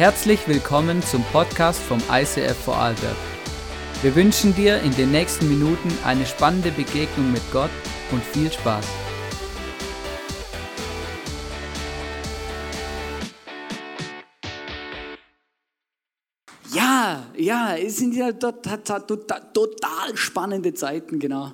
Herzlich willkommen zum Podcast vom ICF Vorarlberg. Wir wünschen dir in den nächsten Minuten eine spannende Begegnung mit Gott und viel Spaß. Ja, ja, es sind ja total, total spannende Zeiten, genau.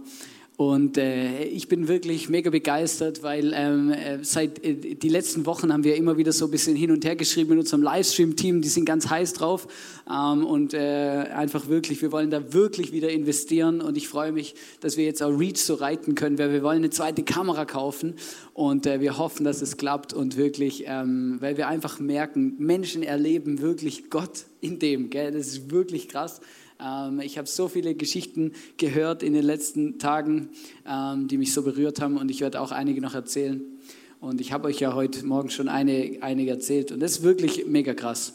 Und äh, ich bin wirklich mega begeistert, weil ähm, äh, seit äh, die letzten Wochen haben wir immer wieder so ein bisschen hin und her geschrieben in unserem Livestream-Team. Die sind ganz heiß drauf ähm, und äh, einfach wirklich, wir wollen da wirklich wieder investieren. Und ich freue mich, dass wir jetzt auch Reach so reiten können, weil wir wollen eine zweite Kamera kaufen und äh, wir hoffen, dass es klappt und wirklich, ähm, weil wir einfach merken, Menschen erleben wirklich Gott in dem. Gell? Das ist wirklich krass. Ähm, ich habe so viele Geschichten gehört in den letzten Tagen, ähm, die mich so berührt haben und ich werde auch einige noch erzählen. Und ich habe euch ja heute Morgen schon eine, einige erzählt und das ist wirklich mega krass.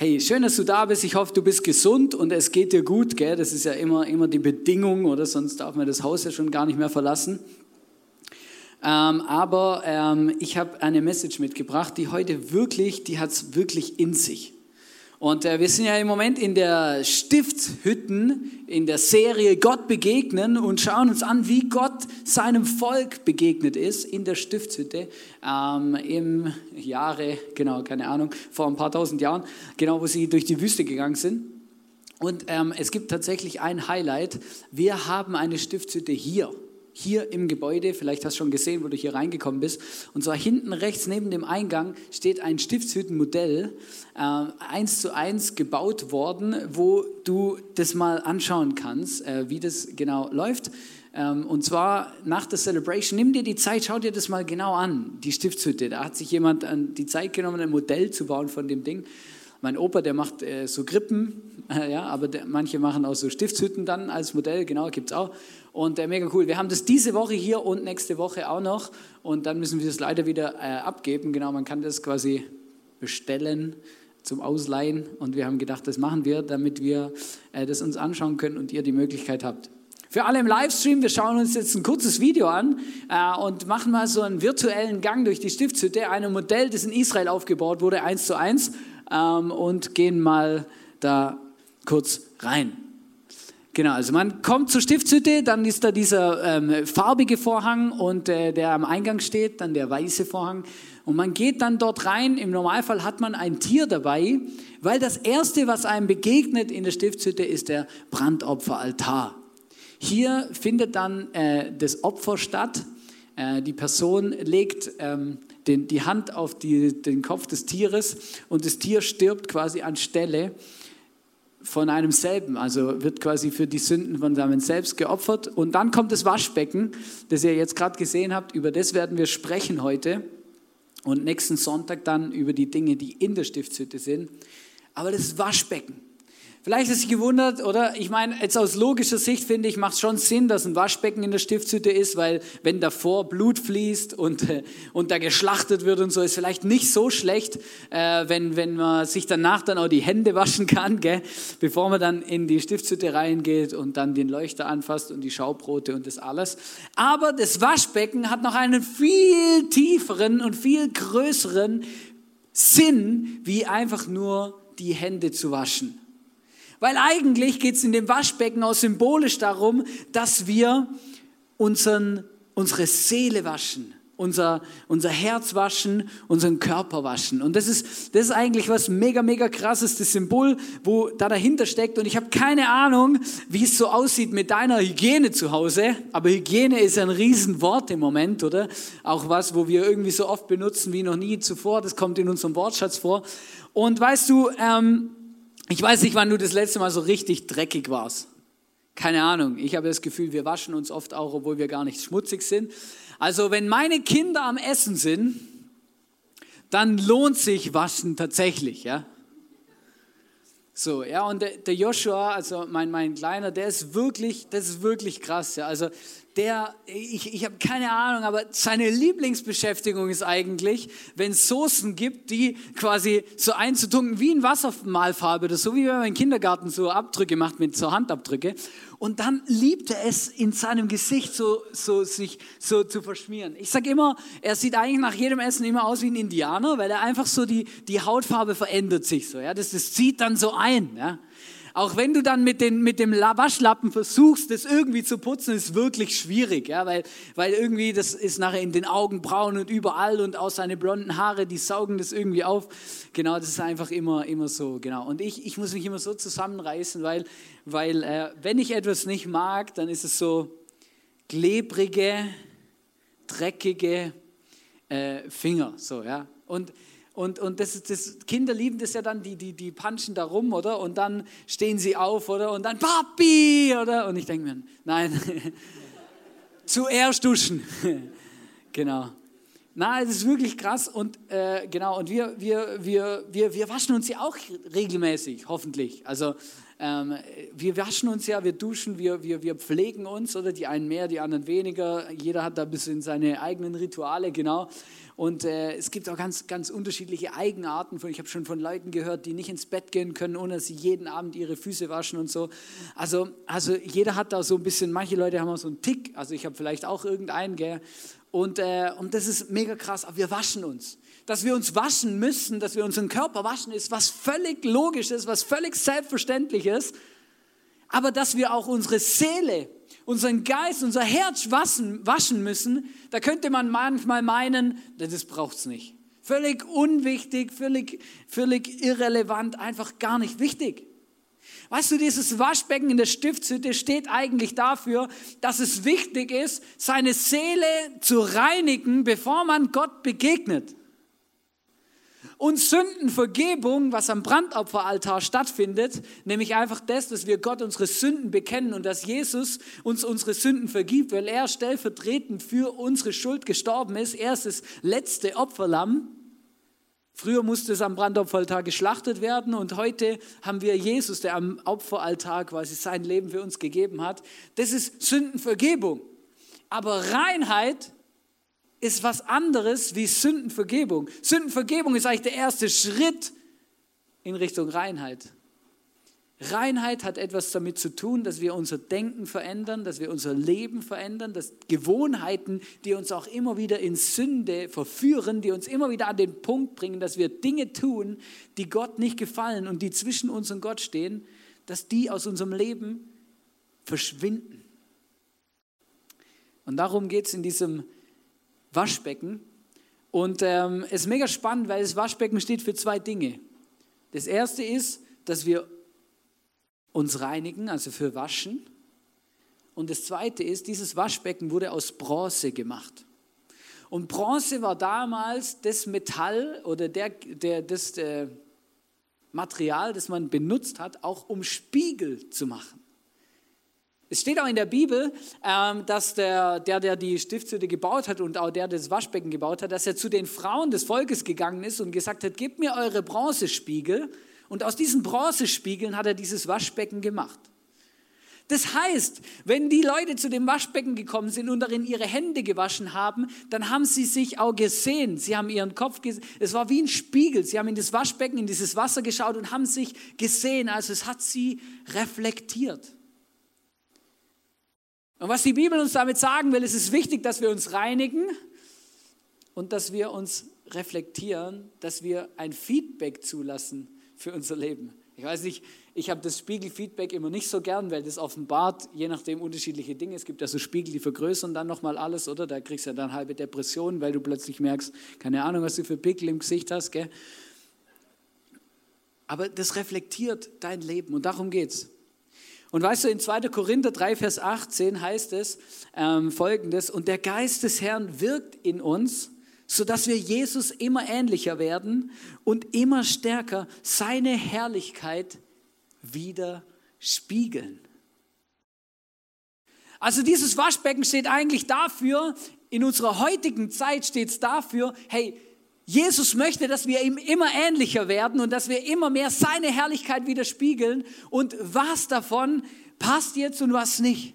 Hey, schön, dass du da bist. Ich hoffe, du bist gesund und es geht dir gut. Gell? Das ist ja immer, immer die Bedingung, oder? Sonst darf man das Haus ja schon gar nicht mehr verlassen. Ähm, aber ähm, ich habe eine Message mitgebracht, die heute wirklich, die hat es wirklich in sich. Und äh, wir sind ja im Moment in der Stiftshütten, in der Serie Gott begegnen und schauen uns an, wie Gott seinem Volk begegnet ist in der Stiftshütte ähm, im Jahre, genau, keine Ahnung, vor ein paar tausend Jahren, genau, wo sie durch die Wüste gegangen sind. Und ähm, es gibt tatsächlich ein Highlight. Wir haben eine Stiftshütte hier hier im Gebäude, vielleicht hast du schon gesehen, wo du hier reingekommen bist. Und zwar hinten rechts neben dem Eingang steht ein Stiftshüttenmodell, äh, eins zu eins gebaut worden, wo du das mal anschauen kannst, äh, wie das genau läuft. Ähm, und zwar nach der Celebration, nimm dir die Zeit, schau dir das mal genau an, die Stiftshütte. Da hat sich jemand an die Zeit genommen, ein Modell zu bauen von dem Ding. Mein Opa, der macht äh, so Grippen, äh, ja, aber der, manche machen auch so Stiftshütten dann als Modell, genau, gibt es auch. Und äh, mega cool. Wir haben das diese Woche hier und nächste Woche auch noch. Und dann müssen wir das leider wieder äh, abgeben. Genau, man kann das quasi bestellen zum Ausleihen. Und wir haben gedacht, das machen wir, damit wir äh, das uns anschauen können und ihr die Möglichkeit habt. Für alle im Livestream, wir schauen uns jetzt ein kurzes Video an äh, und machen mal so einen virtuellen Gang durch die Stiftshütte, ein Modell, das in Israel aufgebaut wurde, eins zu eins ähm, und gehen mal da kurz rein. Genau, also man kommt zur Stiftshütte, dann ist da dieser ähm, farbige Vorhang und äh, der am Eingang steht, dann der weiße Vorhang. Und man geht dann dort rein. Im Normalfall hat man ein Tier dabei, weil das Erste, was einem begegnet in der Stiftshütte, ist der Brandopferaltar. Hier findet dann äh, das Opfer statt. Äh, die Person legt ähm, den, die Hand auf die, den Kopf des Tieres und das Tier stirbt quasi anstelle von einem selben, also wird quasi für die Sünden von seinem Selbst geopfert. Und dann kommt das Waschbecken, das ihr jetzt gerade gesehen habt, über das werden wir sprechen heute und nächsten Sonntag dann über die Dinge, die in der Stiftshütte sind. Aber das Waschbecken, Vielleicht ist sich gewundert, oder? Ich meine, jetzt aus logischer Sicht finde ich, macht es schon Sinn, dass ein Waschbecken in der Stiftshütte ist, weil wenn davor Blut fließt und, äh, und da geschlachtet wird und so, ist vielleicht nicht so schlecht, äh, wenn, wenn man sich danach dann auch die Hände waschen kann, gell? bevor man dann in die Stiftshütte reingeht und dann den Leuchter anfasst und die Schaubrote und das alles. Aber das Waschbecken hat noch einen viel tieferen und viel größeren Sinn, wie einfach nur die Hände zu waschen. Weil eigentlich geht es in dem Waschbecken auch symbolisch darum, dass wir unseren, unsere Seele waschen, unser, unser Herz waschen, unseren Körper waschen. Und das ist, das ist eigentlich was mega, mega krasses, das Symbol, wo da dahinter steckt. Und ich habe keine Ahnung, wie es so aussieht mit deiner Hygiene zu Hause. Aber Hygiene ist ein Riesenwort im Moment, oder? Auch was, wo wir irgendwie so oft benutzen wie noch nie zuvor. Das kommt in unserem Wortschatz vor. Und weißt du, ähm, ich weiß nicht, wann du das letzte Mal so richtig dreckig warst. Keine Ahnung. Ich habe das Gefühl, wir waschen uns oft auch, obwohl wir gar nicht schmutzig sind. Also wenn meine Kinder am Essen sind, dann lohnt sich Waschen tatsächlich, ja. So, ja, und der, Joshua, also mein, mein Kleiner, der ist wirklich, das ist wirklich krass, ja. Also der, ich, ich habe keine Ahnung, aber seine Lieblingsbeschäftigung ist eigentlich, wenn es Soßen gibt, die quasi so einzutunken wie in Wassermalfarbe oder so wie wenn man im Kindergarten so Abdrücke macht mit so Handabdrücke. Und dann liebt er es, in seinem Gesicht so, so sich so zu verschmieren. Ich sage immer, er sieht eigentlich nach jedem Essen immer aus wie ein Indianer, weil er einfach so die, die Hautfarbe verändert sich so. Ja? Das, das zieht dann so ein. Ja? Auch wenn du dann mit, den, mit dem Waschlappen versuchst, das irgendwie zu putzen, ist wirklich schwierig, ja, weil, weil irgendwie das ist nachher in den Augenbrauen und überall und aus seine blonden Haare, die saugen das irgendwie auf. Genau, das ist einfach immer, immer so, genau. Und ich, ich muss mich immer so zusammenreißen, weil, weil äh, wenn ich etwas nicht mag, dann ist es so klebrige, dreckige äh, Finger, so, ja. Und und, und das, das, Kinder lieben das ja dann, die, die, die punchen da rum, oder? Und dann stehen sie auf, oder? Und dann Papi, oder? Und ich denke mir, nein, zuerst duschen. genau. Na, es ist wirklich krass und äh, genau, und wir, wir, wir, wir, wir waschen uns ja auch regelmäßig, hoffentlich. Also ähm, wir waschen uns ja, wir duschen, wir, wir, wir pflegen uns, oder die einen mehr, die anderen weniger. Jeder hat da ein bisschen seine eigenen Rituale, genau. Und äh, es gibt auch ganz, ganz unterschiedliche Eigenarten. Von, ich habe schon von Leuten gehört, die nicht ins Bett gehen können, ohne dass sie jeden Abend ihre Füße waschen und so. Also, also jeder hat da so ein bisschen, manche Leute haben auch so einen Tick. Also ich habe vielleicht auch irgendeinen, gell? Und, äh, und das ist mega krass, aber wir waschen uns. Dass wir uns waschen müssen, dass wir unseren Körper waschen, ist was völlig Logisches, was völlig Selbstverständliches. Aber dass wir auch unsere Seele unseren Geist, unser Herz waschen, müssen, da könnte man manchmal meinen, das braucht es nicht. Völlig unwichtig, völlig, völlig irrelevant, einfach gar nicht wichtig. Weißt du, dieses Waschbecken in der Stiftshütte steht eigentlich dafür, dass es wichtig ist, seine Seele zu reinigen, bevor man Gott begegnet. Und Sündenvergebung, was am Brandopferaltar stattfindet, nämlich einfach das, dass wir Gott unsere Sünden bekennen und dass Jesus uns unsere Sünden vergibt, weil er stellvertretend für unsere Schuld gestorben ist. Er ist das letzte Opferlamm. Früher musste es am Brandopferaltar geschlachtet werden und heute haben wir Jesus, der am Opferaltar quasi sein Leben für uns gegeben hat. Das ist Sündenvergebung. Aber Reinheit ist was anderes wie Sündenvergebung. Sündenvergebung ist eigentlich der erste Schritt in Richtung Reinheit. Reinheit hat etwas damit zu tun, dass wir unser Denken verändern, dass wir unser Leben verändern, dass Gewohnheiten, die uns auch immer wieder in Sünde verführen, die uns immer wieder an den Punkt bringen, dass wir Dinge tun, die Gott nicht gefallen und die zwischen uns und Gott stehen, dass die aus unserem Leben verschwinden. Und darum geht es in diesem Waschbecken. Und ähm, es ist mega spannend, weil das Waschbecken steht für zwei Dinge. Das erste ist, dass wir uns reinigen, also für Waschen. Und das zweite ist, dieses Waschbecken wurde aus Bronze gemacht. Und Bronze war damals das Metall oder der, der, das äh, Material, das man benutzt hat, auch um Spiegel zu machen. Es steht auch in der Bibel, ähm, dass der, der, der die Stiftshütte gebaut hat und auch der, der das Waschbecken gebaut hat, dass er zu den Frauen des Volkes gegangen ist und gesagt hat, gebt mir eure Bronzespiegel. Und aus diesen Bronzespiegeln hat er dieses Waschbecken gemacht. Das heißt, wenn die Leute zu dem Waschbecken gekommen sind und darin ihre Hände gewaschen haben, dann haben sie sich auch gesehen. Sie haben ihren Kopf gesehen. Es war wie ein Spiegel. Sie haben in das Waschbecken, in dieses Wasser geschaut und haben sich gesehen. Also es hat sie reflektiert. Und was die Bibel uns damit sagen will, ist es wichtig, dass wir uns reinigen und dass wir uns reflektieren, dass wir ein Feedback zulassen für unser Leben. Ich weiß nicht, ich habe das Spiegelfeedback immer nicht so gern, weil das offenbart je nachdem unterschiedliche Dinge. Es gibt ja so Spiegel, die vergrößern dann nochmal alles, oder? Da kriegst du ja dann halbe Depressionen, weil du plötzlich merkst, keine Ahnung, was du für Pickel im Gesicht hast, gell? Aber das reflektiert dein Leben und darum geht's. Und weißt du, in 2. Korinther 3, Vers 18 heißt es ähm, folgendes, und der Geist des Herrn wirkt in uns, sodass wir Jesus immer ähnlicher werden und immer stärker seine Herrlichkeit wieder spiegeln. Also dieses Waschbecken steht eigentlich dafür, in unserer heutigen Zeit steht es dafür, hey, Jesus möchte, dass wir ihm immer ähnlicher werden und dass wir immer mehr seine Herrlichkeit widerspiegeln. Und was davon passt jetzt und was nicht.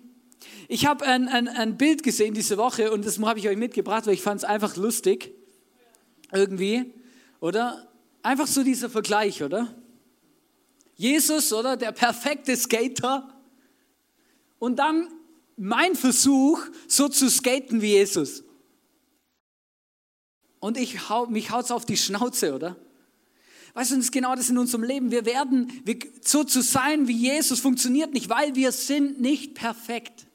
Ich habe ein, ein, ein Bild gesehen diese Woche und das habe ich euch mitgebracht, weil ich fand es einfach lustig. Irgendwie, oder? Einfach so dieser Vergleich, oder? Jesus, oder? Der perfekte Skater. Und dann mein Versuch, so zu skaten wie Jesus. Und ich hau, mich haut's auf die Schnauze, oder? Weißt du, das ist genau das in unserem Leben. Wir werden, wir, so zu sein wie Jesus funktioniert nicht, weil wir sind nicht perfekt.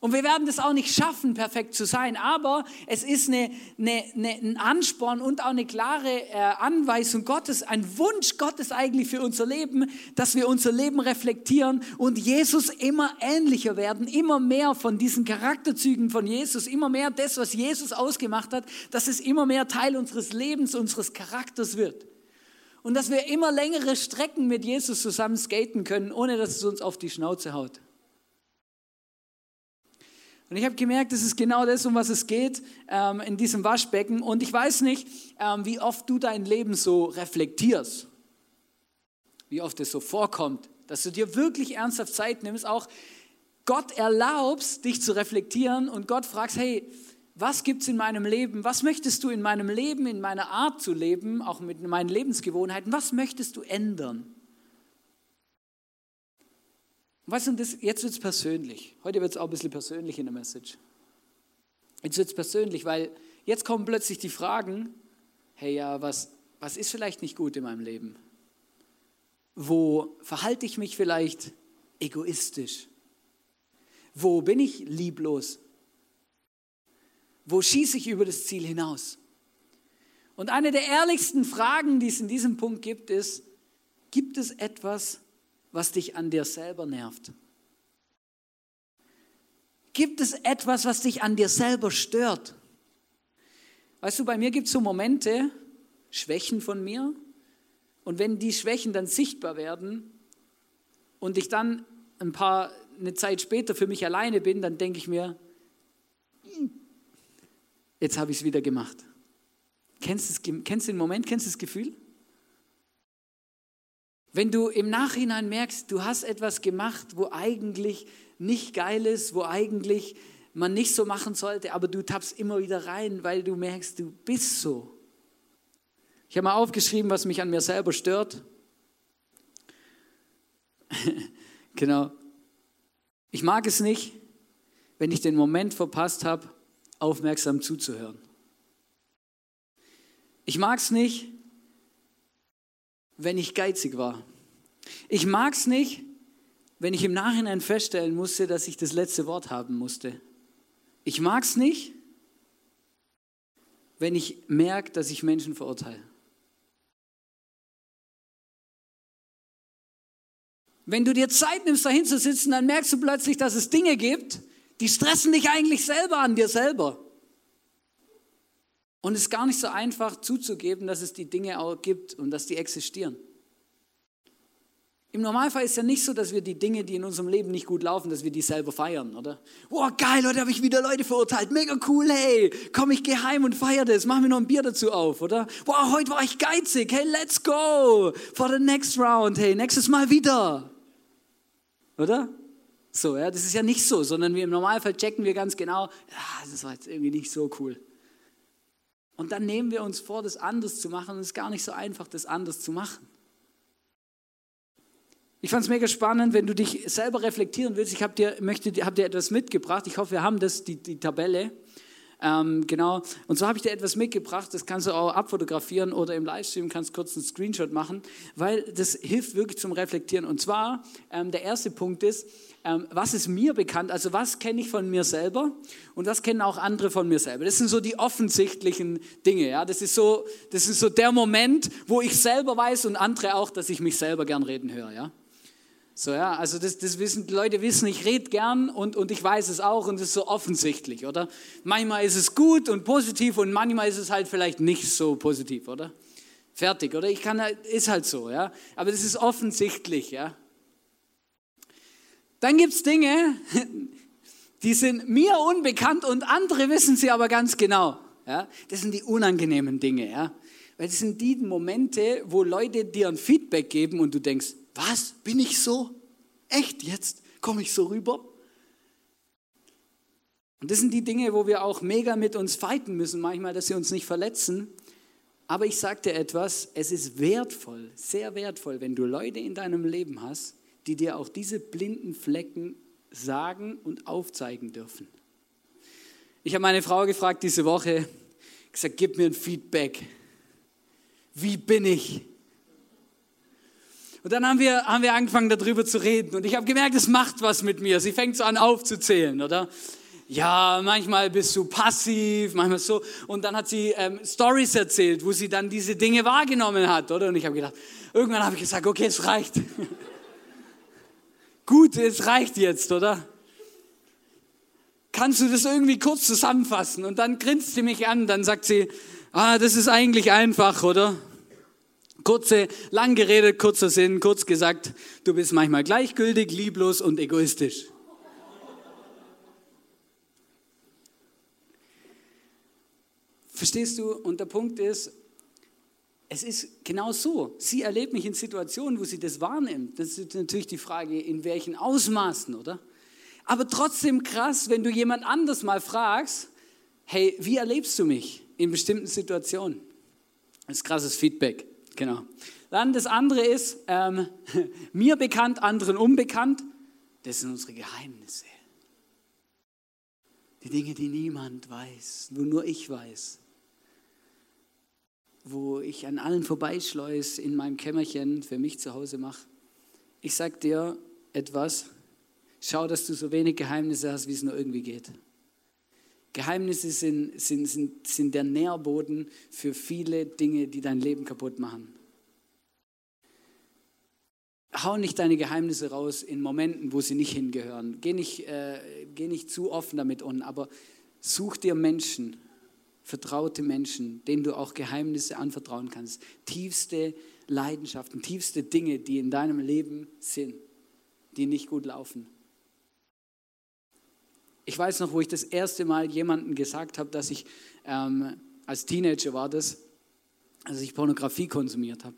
Und wir werden das auch nicht schaffen, perfekt zu sein. Aber es ist eine, eine, eine, ein Ansporn und auch eine klare äh, Anweisung Gottes, ein Wunsch Gottes eigentlich für unser Leben, dass wir unser Leben reflektieren und Jesus immer ähnlicher werden, immer mehr von diesen Charakterzügen von Jesus, immer mehr das, was Jesus ausgemacht hat, dass es immer mehr Teil unseres Lebens, unseres Charakters wird. Und dass wir immer längere Strecken mit Jesus zusammen skaten können, ohne dass es uns auf die Schnauze haut. Und ich habe gemerkt, das ist genau das, um was es geht ähm, in diesem Waschbecken. Und ich weiß nicht, ähm, wie oft du dein Leben so reflektierst. Wie oft es so vorkommt, dass du dir wirklich ernsthaft Zeit nimmst, auch Gott erlaubst, dich zu reflektieren und Gott fragst, hey, was gibt es in meinem Leben? Was möchtest du in meinem Leben, in meiner Art zu leben, auch mit meinen Lebensgewohnheiten, was möchtest du ändern? Weißt du, das, jetzt wird es persönlich. Heute wird es auch ein bisschen persönlich in der Message. Jetzt wird es persönlich, weil jetzt kommen plötzlich die Fragen, hey ja, was, was ist vielleicht nicht gut in meinem Leben? Wo verhalte ich mich vielleicht egoistisch? Wo bin ich lieblos? Wo schieße ich über das Ziel hinaus? Und eine der ehrlichsten Fragen, die es in diesem Punkt gibt, ist, gibt es etwas, was dich an dir selber nervt? Gibt es etwas, was dich an dir selber stört? Weißt du, bei mir gibt es so Momente, Schwächen von mir, und wenn die Schwächen dann sichtbar werden und ich dann ein paar, eine Zeit später für mich alleine bin, dann denke ich mir, hm, jetzt habe ich es wieder gemacht. Kennst du, kennst du den Moment, kennst du das Gefühl? Wenn du im Nachhinein merkst, du hast etwas gemacht, wo eigentlich nicht geil ist, wo eigentlich man nicht so machen sollte, aber du tappst immer wieder rein, weil du merkst, du bist so. Ich habe mal aufgeschrieben, was mich an mir selber stört. genau. Ich mag es nicht, wenn ich den Moment verpasst habe, aufmerksam zuzuhören. Ich mag es nicht, wenn ich geizig war. Ich mag es nicht, wenn ich im Nachhinein feststellen musste, dass ich das letzte Wort haben musste. Ich mag es nicht, wenn ich merke, dass ich Menschen verurteile. Wenn du dir Zeit nimmst, dahin zu sitzen, dann merkst du plötzlich, dass es Dinge gibt, die stressen dich eigentlich selber an dir selber. Und es ist gar nicht so einfach zuzugeben, dass es die Dinge auch gibt und dass die existieren. Im Normalfall ist ja nicht so, dass wir die Dinge, die in unserem Leben nicht gut laufen, dass wir die selber feiern, oder? Boah, geil, heute habe ich wieder Leute verurteilt. Mega cool, hey. Komm, ich gehe heim und feiere das. Mach mir noch ein Bier dazu auf, oder? Boah, heute war ich geizig. Hey, let's go for the next round. Hey, nächstes Mal wieder. Oder? So, ja, das ist ja nicht so, sondern wir im Normalfall checken wir ganz genau, ja, das war jetzt irgendwie nicht so cool. Und dann nehmen wir uns vor, das anders zu machen. Und es ist gar nicht so einfach, das anders zu machen. Ich fand es mega spannend, wenn du dich selber reflektieren willst. Ich habe dir, hab dir etwas mitgebracht. Ich hoffe, wir haben das, die, die Tabelle. Ähm, genau. Und so habe ich dir etwas mitgebracht. Das kannst du auch abfotografieren oder im Livestream kannst du kurz einen Screenshot machen, weil das hilft wirklich zum Reflektieren. Und zwar, ähm, der erste Punkt ist, ähm, was ist mir bekannt, also was kenne ich von mir selber und was kennen auch andere von mir selber. Das sind so die offensichtlichen Dinge. Ja? Das, ist so, das ist so der Moment, wo ich selber weiß und andere auch, dass ich mich selber gern reden höre. Ja? So, ja, also das, das wissen, die Leute wissen, ich rede gern und, und ich weiß es auch und es ist so offensichtlich, oder? Manchmal ist es gut und positiv und manchmal ist es halt vielleicht nicht so positiv, oder? Fertig, oder? Ich kann, ist halt so, ja. Aber das ist offensichtlich, ja. Dann gibt es Dinge, die sind mir unbekannt und andere wissen sie aber ganz genau. Ja? Das sind die unangenehmen Dinge. Ja? Weil das sind die Momente, wo Leute dir ein Feedback geben und du denkst, was, bin ich so? Echt jetzt? Komme ich so rüber? Und das sind die Dinge, wo wir auch mega mit uns fighten müssen, manchmal, dass sie uns nicht verletzen. Aber ich dir etwas, es ist wertvoll, sehr wertvoll, wenn du Leute in deinem Leben hast, die dir auch diese blinden Flecken sagen und aufzeigen dürfen. Ich habe meine Frau gefragt diese Woche, gesagt, gib mir ein Feedback. Wie bin ich? Und dann haben wir, haben wir angefangen darüber zu reden und ich habe gemerkt, es macht was mit mir. Sie fängt so an aufzuzählen, oder? Ja, manchmal bist du passiv, manchmal so. Und dann hat sie ähm, Stories erzählt, wo sie dann diese Dinge wahrgenommen hat, oder? Und ich habe gedacht, irgendwann habe ich gesagt, okay, es reicht. Gut, es reicht jetzt, oder? Kannst du das irgendwie kurz zusammenfassen? Und dann grinst sie mich an, dann sagt sie, ah, das ist eigentlich einfach, oder? Kurze, lang geredet, kurzer Sinn, kurz gesagt, du bist manchmal gleichgültig, lieblos und egoistisch. Verstehst du? Und der Punkt ist, es ist genau so. Sie erlebt mich in Situationen, wo sie das wahrnimmt. Das ist natürlich die Frage, in welchen Ausmaßen, oder? Aber trotzdem krass, wenn du jemand anders mal fragst, hey, wie erlebst du mich in bestimmten Situationen? Das ist krasses Feedback, genau. Dann das andere ist, ähm, mir bekannt, anderen unbekannt. Das sind unsere Geheimnisse. Die Dinge, die niemand weiß, wo nur ich weiß wo ich an allen vorbeischleus in meinem Kämmerchen für mich zu Hause mache. Ich sag dir etwas, schau, dass du so wenig Geheimnisse hast, wie es nur irgendwie geht. Geheimnisse sind, sind, sind, sind der Nährboden für viele Dinge, die dein Leben kaputt machen. Hau nicht deine Geheimnisse raus in Momenten, wo sie nicht hingehören. Geh nicht, äh, geh nicht zu offen damit um, aber such dir Menschen, vertraute Menschen, denen du auch Geheimnisse anvertrauen kannst. Tiefste Leidenschaften, tiefste Dinge, die in deinem Leben sind, die nicht gut laufen. Ich weiß noch, wo ich das erste Mal jemandem gesagt habe, dass ich ähm, als Teenager war das, als ich Pornografie konsumiert habe.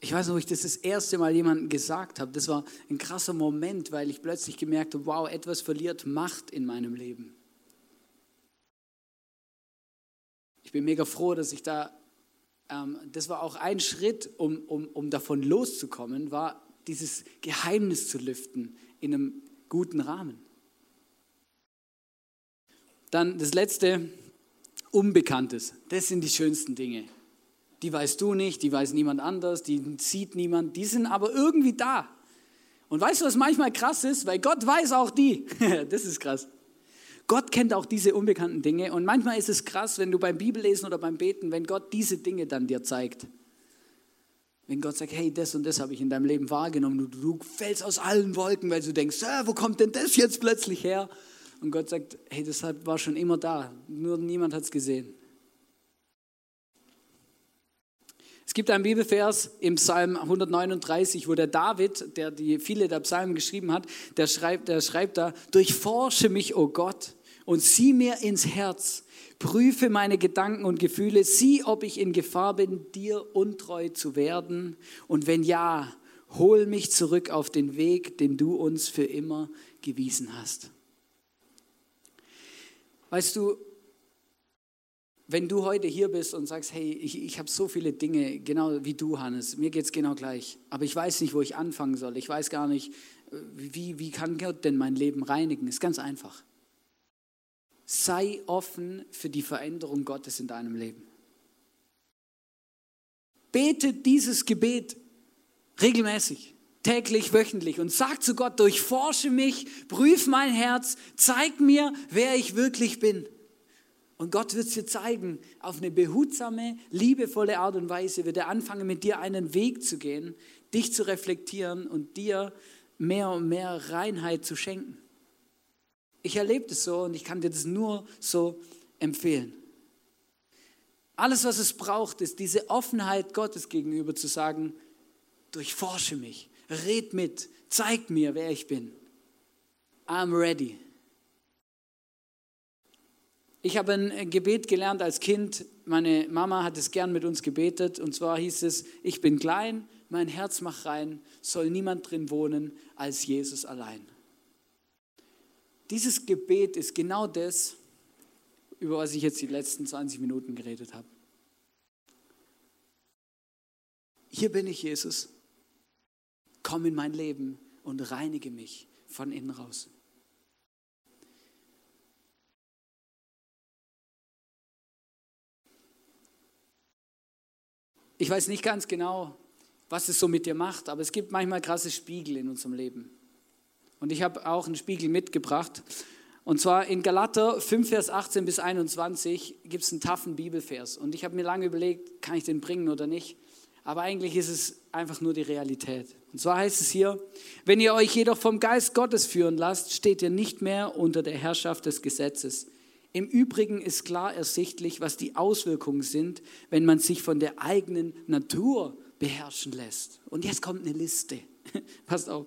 Ich weiß noch, wo ich das das erste Mal jemandem gesagt habe. Das war ein krasser Moment, weil ich plötzlich gemerkt habe, wow, etwas verliert Macht in meinem Leben. Ich bin mega froh, dass ich da, ähm, das war auch ein Schritt, um, um, um davon loszukommen, war dieses Geheimnis zu lüften in einem guten Rahmen. Dann das letzte, Unbekanntes. Das sind die schönsten Dinge. Die weißt du nicht, die weiß niemand anders, die sieht niemand, die sind aber irgendwie da. Und weißt du, was manchmal krass ist? Weil Gott weiß auch die. das ist krass. Gott kennt auch diese unbekannten Dinge und manchmal ist es krass, wenn du beim Bibellesen oder beim Beten, wenn Gott diese Dinge dann dir zeigt. Wenn Gott sagt, hey, das und das habe ich in deinem Leben wahrgenommen, du, du fällst aus allen Wolken, weil du denkst, ah, wo kommt denn das jetzt plötzlich her? Und Gott sagt, hey, das war schon immer da, nur niemand hat es gesehen. Es gibt einen Bibelvers im Psalm 139, wo der David, der die viele der Psalmen geschrieben hat, der schreibt, der schreibt da, durchforsche mich, o oh Gott, und sieh mir ins Herz, prüfe meine Gedanken und Gefühle, sieh, ob ich in Gefahr bin, dir untreu zu werden. Und wenn ja, hol mich zurück auf den Weg, den du uns für immer gewiesen hast. Weißt du, wenn du heute hier bist und sagst, hey, ich, ich habe so viele Dinge, genau wie du, Hannes, mir geht es genau gleich, aber ich weiß nicht, wo ich anfangen soll, ich weiß gar nicht, äh, wie, wie kann Gott denn mein Leben reinigen, ist ganz einfach sei offen für die Veränderung Gottes in deinem Leben. Bete dieses Gebet regelmäßig, täglich, wöchentlich und sag zu Gott, durchforsche mich, prüf mein Herz, zeig mir, wer ich wirklich bin. Und Gott wird es dir zeigen, auf eine behutsame, liebevolle Art und Weise wird er anfangen, mit dir einen Weg zu gehen, dich zu reflektieren und dir mehr und mehr Reinheit zu schenken. Ich erlebe das so und ich kann dir das nur so empfehlen. Alles, was es braucht, ist diese Offenheit Gottes gegenüber zu sagen, durchforsche mich, red mit, zeig mir, wer ich bin. I'm ready. Ich habe ein Gebet gelernt als Kind. Meine Mama hat es gern mit uns gebetet. Und zwar hieß es, ich bin klein, mein Herz macht rein, soll niemand drin wohnen als Jesus allein. Dieses Gebet ist genau das, über was ich jetzt die letzten 20 Minuten geredet habe. Hier bin ich, Jesus. Komm in mein Leben und reinige mich von innen raus. Ich weiß nicht ganz genau, was es so mit dir macht, aber es gibt manchmal krasse Spiegel in unserem Leben. Und ich habe auch einen Spiegel mitgebracht. Und zwar in Galater 5, Vers 18 bis 21 gibt es einen taffen Bibelvers. Und ich habe mir lange überlegt, kann ich den bringen oder nicht. Aber eigentlich ist es einfach nur die Realität. Und zwar heißt es hier, wenn ihr euch jedoch vom Geist Gottes führen lasst, steht ihr nicht mehr unter der Herrschaft des Gesetzes. Im Übrigen ist klar ersichtlich, was die Auswirkungen sind, wenn man sich von der eigenen Natur beherrschen lässt. Und jetzt kommt eine Liste. Passt auf.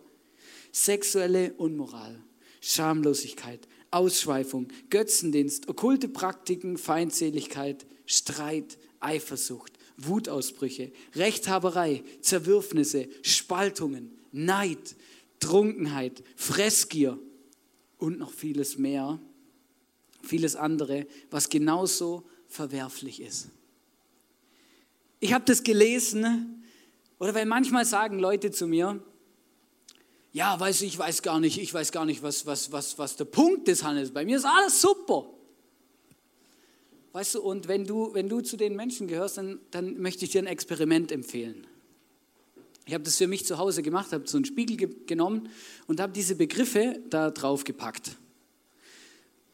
Sexuelle Unmoral, Schamlosigkeit, Ausschweifung, Götzendienst, okkulte Praktiken, Feindseligkeit, Streit, Eifersucht, Wutausbrüche, Rechthaberei, Zerwürfnisse, Spaltungen, Neid, Trunkenheit, Fressgier und noch vieles mehr, vieles andere, was genauso verwerflich ist. Ich habe das gelesen, oder weil manchmal sagen Leute zu mir, ja, weiß ich weiß gar nicht, ich weiß gar nicht, was, was, was, was der Punkt des Handels. Bei mir ist alles super. Weißt du, und wenn du, wenn du zu den Menschen gehörst, dann, dann möchte ich dir ein Experiment empfehlen. Ich habe das für mich zu Hause gemacht, habe so einen Spiegel ge genommen und habe diese Begriffe da drauf gepackt.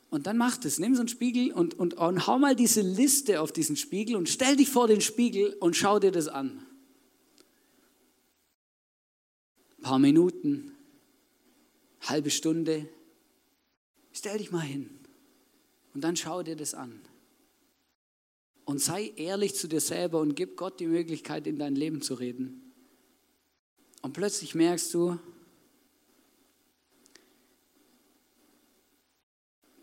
Und dann mach das, nimm so einen Spiegel und, und, und hau mal diese Liste auf diesen Spiegel und stell dich vor den Spiegel und schau dir das an. Ein paar Minuten, halbe Stunde, stell dich mal hin und dann schau dir das an. Und sei ehrlich zu dir selber und gib Gott die Möglichkeit, in dein Leben zu reden. Und plötzlich merkst du,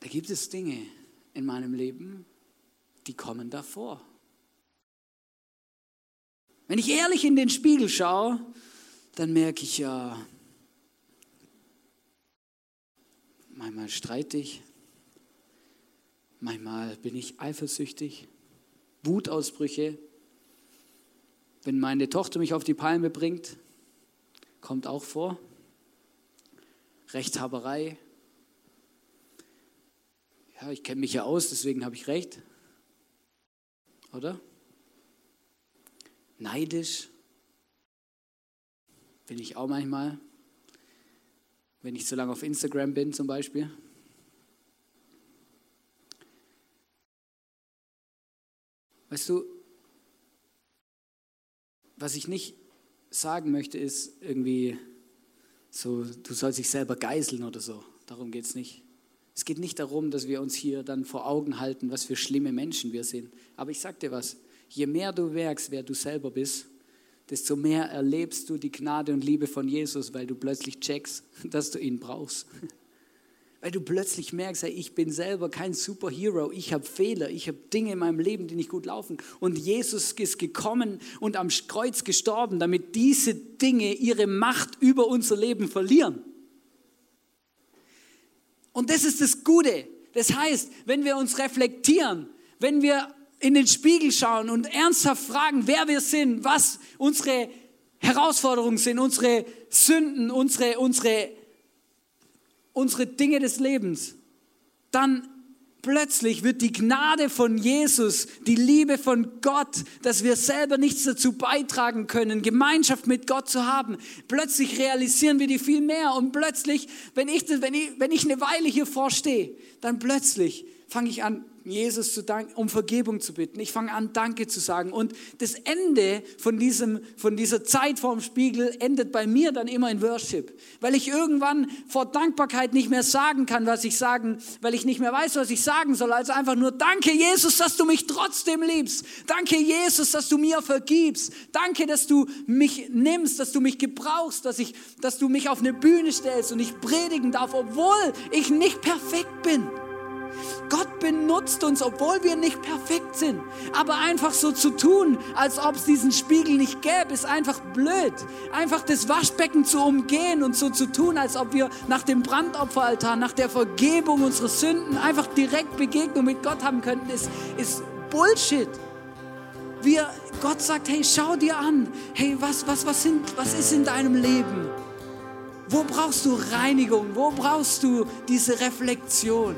da gibt es Dinge in meinem Leben, die kommen davor. Wenn ich ehrlich in den Spiegel schaue, dann merke ich ja, manchmal streite ich, manchmal bin ich eifersüchtig, Wutausbrüche. Wenn meine Tochter mich auf die Palme bringt, kommt auch vor. Rechthaberei. Ja, ich kenne mich ja aus, deswegen habe ich recht. Oder? Neidisch bin ich auch manchmal, wenn ich so lange auf Instagram bin zum Beispiel. Weißt du, was ich nicht sagen möchte, ist irgendwie so, du sollst dich selber geißeln oder so. Darum geht es nicht. Es geht nicht darum, dass wir uns hier dann vor Augen halten, was für schlimme Menschen wir sind. Aber ich sag dir was, je mehr du merkst, wer du selber bist, desto mehr erlebst du die Gnade und Liebe von Jesus, weil du plötzlich checkst, dass du ihn brauchst. Weil du plötzlich merkst, hey, ich bin selber kein Superhero, ich habe Fehler, ich habe Dinge in meinem Leben, die nicht gut laufen. Und Jesus ist gekommen und am Kreuz gestorben, damit diese Dinge ihre Macht über unser Leben verlieren. Und das ist das Gute. Das heißt, wenn wir uns reflektieren, wenn wir in den Spiegel schauen und ernsthaft fragen, wer wir sind, was unsere Herausforderungen sind, unsere Sünden, unsere, unsere unsere Dinge des Lebens, dann plötzlich wird die Gnade von Jesus, die Liebe von Gott, dass wir selber nichts dazu beitragen können, Gemeinschaft mit Gott zu haben. Plötzlich realisieren wir die viel mehr und plötzlich, wenn ich, wenn ich, wenn ich eine Weile hier vorstehe, dann plötzlich fange ich an, Jesus zu danken, um Vergebung zu bitten. Ich fange an, Danke zu sagen. Und das Ende von, diesem, von dieser Zeit vorm Spiegel endet bei mir dann immer in Worship. Weil ich irgendwann vor Dankbarkeit nicht mehr sagen kann, was ich sagen, weil ich nicht mehr weiß, was ich sagen soll. Also einfach nur Danke, Jesus, dass du mich trotzdem liebst. Danke, Jesus, dass du mir vergibst. Danke, dass du mich nimmst, dass du mich gebrauchst, dass, ich, dass du mich auf eine Bühne stellst und ich predigen darf, obwohl ich nicht perfekt bin. Gott benutzt uns, obwohl wir nicht perfekt sind. Aber einfach so zu tun, als ob es diesen Spiegel nicht gäbe, ist einfach blöd. Einfach das Waschbecken zu umgehen und so zu tun, als ob wir nach dem Brandopferaltar, nach der Vergebung unserer Sünden einfach direkt Begegnung mit Gott haben könnten, ist, ist Bullshit. Wir, Gott sagt, hey, schau dir an. Hey, was, was, was, sind, was ist in deinem Leben? Wo brauchst du Reinigung? Wo brauchst du diese Reflexion?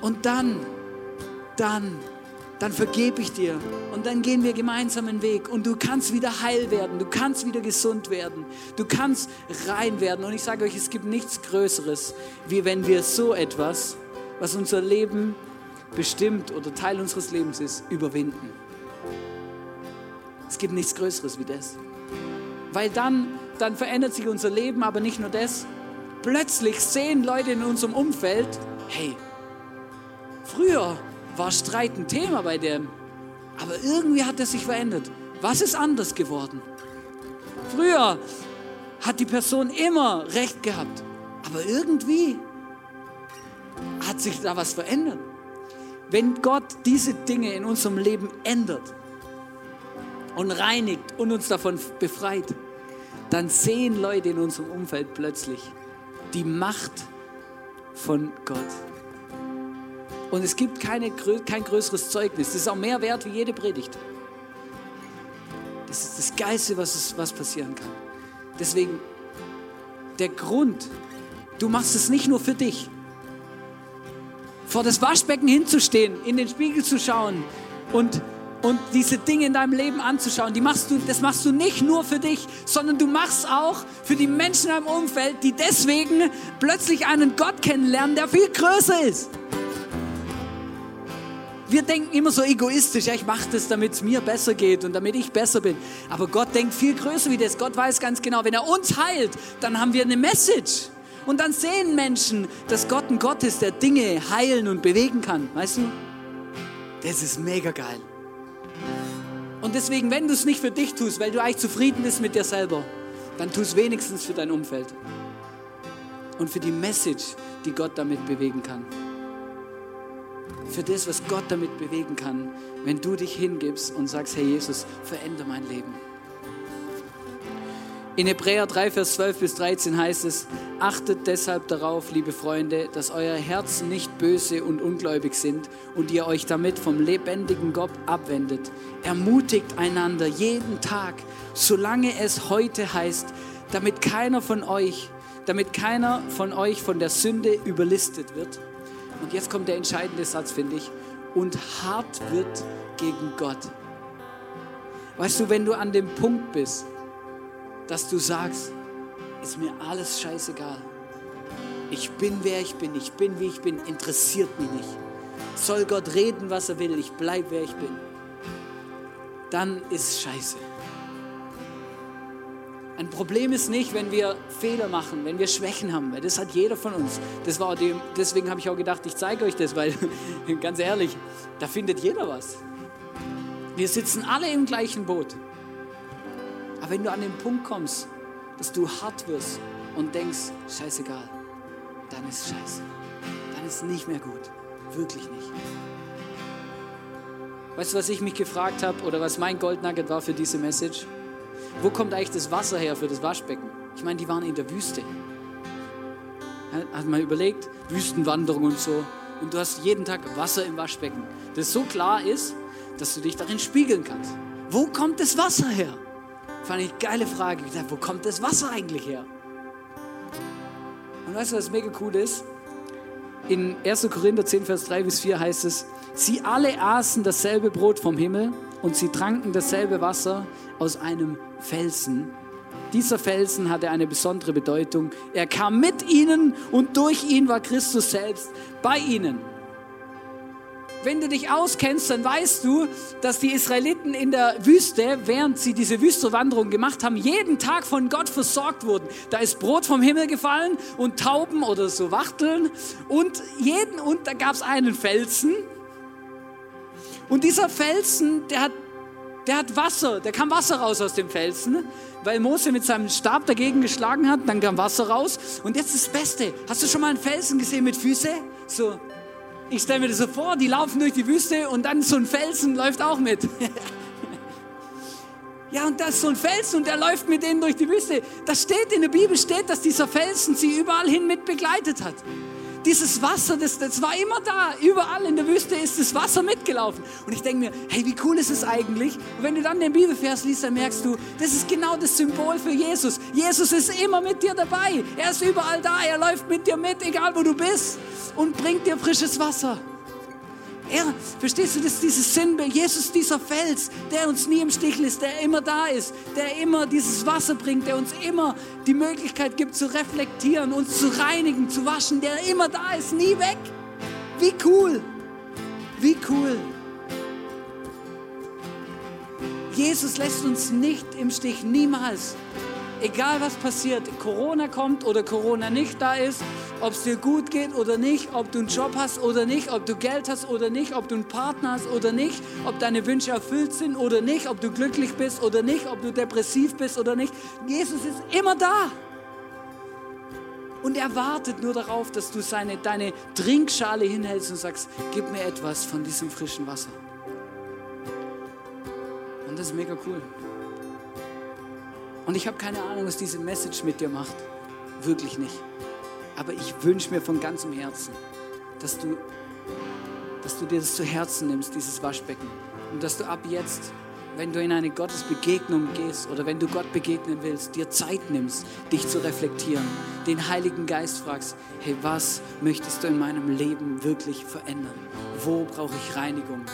Und dann, dann, dann vergebe ich dir. Und dann gehen wir gemeinsam einen Weg. Und du kannst wieder heil werden. Du kannst wieder gesund werden. Du kannst rein werden. Und ich sage euch, es gibt nichts Größeres, wie wenn wir so etwas, was unser Leben bestimmt oder Teil unseres Lebens ist, überwinden. Es gibt nichts Größeres wie das. Weil dann, dann verändert sich unser Leben, aber nicht nur das. Plötzlich sehen Leute in unserem Umfeld, hey, früher war Streit ein Thema bei dem, aber irgendwie hat er sich verändert. Was ist anders geworden? Früher hat die Person immer recht gehabt, aber irgendwie hat sich da was verändert. Wenn Gott diese Dinge in unserem Leben ändert, und reinigt und uns davon befreit, dann sehen Leute in unserem Umfeld plötzlich die Macht von Gott. Und es gibt keine, kein größeres Zeugnis. Das ist auch mehr wert wie jede Predigt. Das ist das Geilste, was, es, was passieren kann. Deswegen, der Grund, du machst es nicht nur für dich. Vor das Waschbecken hinzustehen, in den Spiegel zu schauen und und diese Dinge in deinem Leben anzuschauen, die machst du, das machst du nicht nur für dich, sondern du machst auch für die Menschen in deinem Umfeld, die deswegen plötzlich einen Gott kennenlernen, der viel größer ist. Wir denken immer so egoistisch, ja, ich mache das, damit es mir besser geht und damit ich besser bin. Aber Gott denkt viel größer wie das. Gott weiß ganz genau, wenn er uns heilt, dann haben wir eine Message. Und dann sehen Menschen, dass Gott ein Gott ist, der Dinge heilen und bewegen kann. Weißt du? Das ist mega geil. Und deswegen, wenn du es nicht für dich tust, weil du eigentlich zufrieden bist mit dir selber, dann tu es wenigstens für dein Umfeld. Und für die Message, die Gott damit bewegen kann. Für das, was Gott damit bewegen kann, wenn du dich hingibst und sagst, Herr Jesus, verändere mein Leben. In Hebräer 3, Vers 12 bis 13 heißt es, achtet deshalb darauf, liebe Freunde, dass euer Herzen nicht böse und ungläubig sind und ihr euch damit vom lebendigen Gott abwendet. Ermutigt einander jeden Tag, solange es heute heißt, damit keiner von euch, damit keiner von euch von der Sünde überlistet wird. Und jetzt kommt der entscheidende Satz, finde ich, und hart wird gegen Gott. Weißt du, wenn du an dem Punkt bist, dass du sagst, ist mir alles scheißegal. Ich bin, wer ich bin. Ich bin, wie ich bin. Interessiert mich nicht. Soll Gott reden, was er will. Ich bleibe, wer ich bin. Dann ist scheiße. Ein Problem ist nicht, wenn wir Fehler machen, wenn wir Schwächen haben, weil das hat jeder von uns. Das war dem, deswegen habe ich auch gedacht, ich zeige euch das, weil ganz ehrlich, da findet jeder was. Wir sitzen alle im gleichen Boot. Aber wenn du an den Punkt kommst, dass du hart wirst und denkst, scheißegal, dann ist scheiße. Dann ist nicht mehr gut. Wirklich nicht. Weißt du, was ich mich gefragt habe oder was mein Goldnugget war für diese Message? Wo kommt eigentlich das Wasser her für das Waschbecken? Ich meine, die waren in der Wüste. Hat man überlegt, Wüstenwanderung und so. Und du hast jeden Tag Wasser im Waschbecken, das so klar ist, dass du dich darin spiegeln kannst. Wo kommt das Wasser her? Fand ich eine geile Frage. Ich dachte, wo kommt das Wasser eigentlich her? Und weißt du, was mega cool ist? In 1. Korinther 10, Vers 3 bis 4 heißt es, sie alle aßen dasselbe Brot vom Himmel und sie tranken dasselbe Wasser aus einem Felsen. Dieser Felsen hatte eine besondere Bedeutung. Er kam mit ihnen und durch ihn war Christus selbst bei ihnen. Wenn du dich auskennst, dann weißt du, dass die Israeliten in der Wüste, während sie diese Wüstenwanderung gemacht haben, jeden Tag von Gott versorgt wurden. Da ist Brot vom Himmel gefallen und Tauben oder so Wachteln und jeden und da gab es einen Felsen. Und dieser Felsen, der hat Der hat Wasser, der kam Wasser raus aus dem Felsen, weil Mose mit seinem Stab dagegen geschlagen hat, dann kam Wasser raus. Und jetzt das Beste, hast du schon mal einen Felsen gesehen mit Füße? So, ich stelle mir das so vor, die laufen durch die Wüste und dann so ein Felsen läuft auch mit. ja, und das ist so ein Felsen und der läuft mit denen durch die Wüste. Das steht in der Bibel, steht, dass dieser Felsen sie überall hin mit begleitet hat. Dieses Wasser, das, das war immer da. Überall in der Wüste ist das Wasser mitgelaufen. Und ich denke mir, hey, wie cool ist es eigentlich? Und wenn du dann den Bibelvers liest, dann merkst du, das ist genau das Symbol für Jesus. Jesus ist immer mit dir dabei. Er ist überall da. Er läuft mit dir mit, egal wo du bist. Und bringt dir frisches Wasser. Er, verstehst du, das ist dieses Sinnbild. Jesus, dieser Fels, der uns nie im Stich lässt, der immer da ist, der immer dieses Wasser bringt, der uns immer die Möglichkeit gibt zu reflektieren, uns zu reinigen, zu waschen, der immer da ist, nie weg. Wie cool, wie cool. Jesus lässt uns nicht im Stich, niemals. Egal was passiert, Corona kommt oder Corona nicht da ist, ob es dir gut geht oder nicht, ob du einen Job hast oder nicht, ob du Geld hast oder nicht, ob du einen Partner hast oder nicht, ob deine Wünsche erfüllt sind oder nicht, ob du glücklich bist oder nicht, ob du depressiv bist oder nicht. Jesus ist immer da. Und er wartet nur darauf, dass du seine, deine Trinkschale hinhältst und sagst, gib mir etwas von diesem frischen Wasser. Und das ist mega cool. Und ich habe keine Ahnung, was diese Message mit dir macht. Wirklich nicht. Aber ich wünsche mir von ganzem Herzen, dass du, dass du dir das zu Herzen nimmst, dieses Waschbecken. Und dass du ab jetzt, wenn du in eine Gottesbegegnung gehst oder wenn du Gott begegnen willst, dir Zeit nimmst, dich zu reflektieren, den Heiligen Geist fragst, hey, was möchtest du in meinem Leben wirklich verändern? Wo brauche ich Reinigung?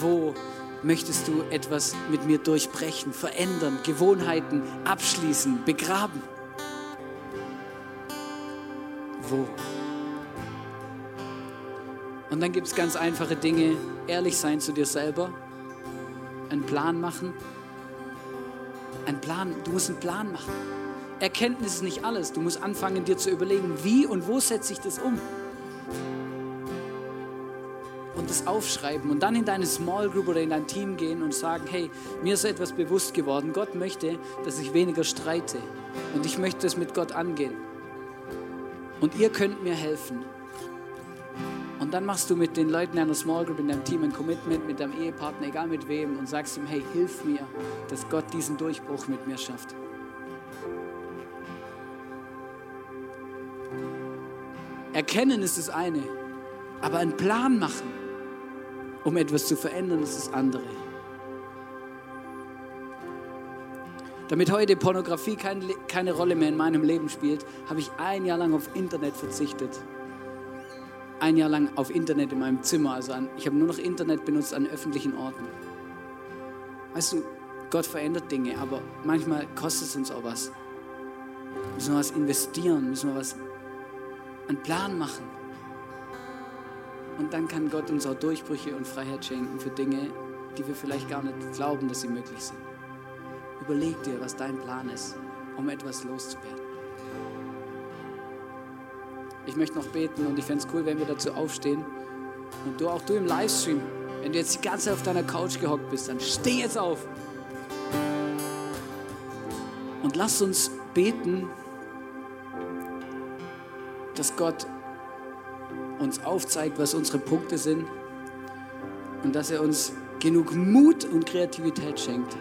Wo möchtest du etwas mit mir durchbrechen, verändern, Gewohnheiten abschließen, begraben? Wo. Und dann gibt es ganz einfache Dinge, ehrlich sein zu dir selber, einen Plan machen. Ein Plan, du musst einen Plan machen. Erkenntnis ist nicht alles. Du musst anfangen, dir zu überlegen, wie und wo setze ich das um. Und das aufschreiben und dann in deine Small Group oder in dein Team gehen und sagen, hey, mir ist etwas bewusst geworden. Gott möchte, dass ich weniger streite. Und ich möchte es mit Gott angehen und ihr könnt mir helfen. Und dann machst du mit den Leuten einer Small Group in deinem Team ein Commitment mit deinem Ehepartner, egal mit wem, und sagst ihm, hey, hilf mir, dass Gott diesen Durchbruch mit mir schafft. Erkennen ist das eine, aber einen Plan machen, um etwas zu verändern, ist das andere. Damit heute Pornografie kein, keine Rolle mehr in meinem Leben spielt, habe ich ein Jahr lang auf Internet verzichtet. Ein Jahr lang auf Internet in meinem Zimmer. Also an, ich habe nur noch Internet benutzt an öffentlichen Orten. Weißt du, Gott verändert Dinge, aber manchmal kostet es uns auch was. Müssen wir was investieren, müssen wir was, einen Plan machen. Und dann kann Gott uns auch Durchbrüche und Freiheit schenken für Dinge, die wir vielleicht gar nicht glauben, dass sie möglich sind. Überleg dir, was dein Plan ist, um etwas loszuwerden. Ich möchte noch beten und ich fände es cool, wenn wir dazu aufstehen. Und du auch du im Livestream, wenn du jetzt die ganze Zeit auf deiner Couch gehockt bist, dann steh jetzt auf. Und lass uns beten, dass Gott uns aufzeigt, was unsere Punkte sind und dass er uns genug Mut und Kreativität schenkt,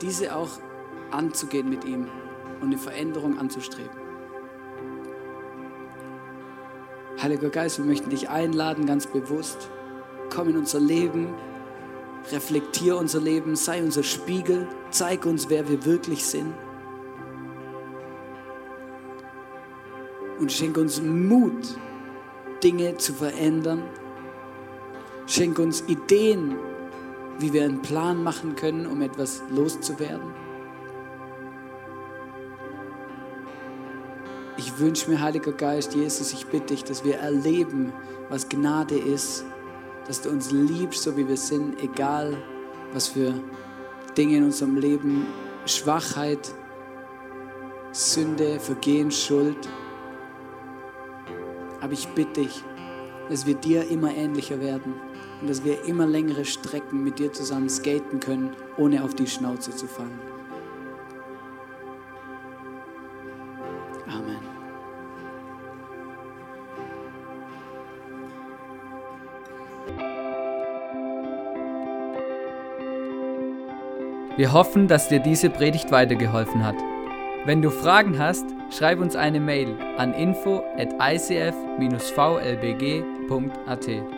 diese auch anzugehen mit ihm und eine Veränderung anzustreben. Heiliger Geist, wir möchten dich einladen, ganz bewusst. Komm in unser Leben, reflektier unser Leben, sei unser Spiegel, zeig uns, wer wir wirklich sind. Und schenk uns Mut, Dinge zu verändern. Schenk uns Ideen, wie wir einen Plan machen können, um etwas loszuwerden. Ich wünsche mir, Heiliger Geist, Jesus, ich bitte dich, dass wir erleben, was Gnade ist, dass du uns liebst, so wie wir sind, egal was für Dinge in unserem Leben, Schwachheit, Sünde, Vergehen, Schuld. Aber ich bitte dich, dass wir dir immer ähnlicher werden und dass wir immer längere Strecken mit dir zusammen skaten können, ohne auf die Schnauze zu fallen. Amen. Wir hoffen, dass dir diese Predigt weitergeholfen hat. Wenn du Fragen hast, schreib uns eine Mail an info at icf-vlbg.at.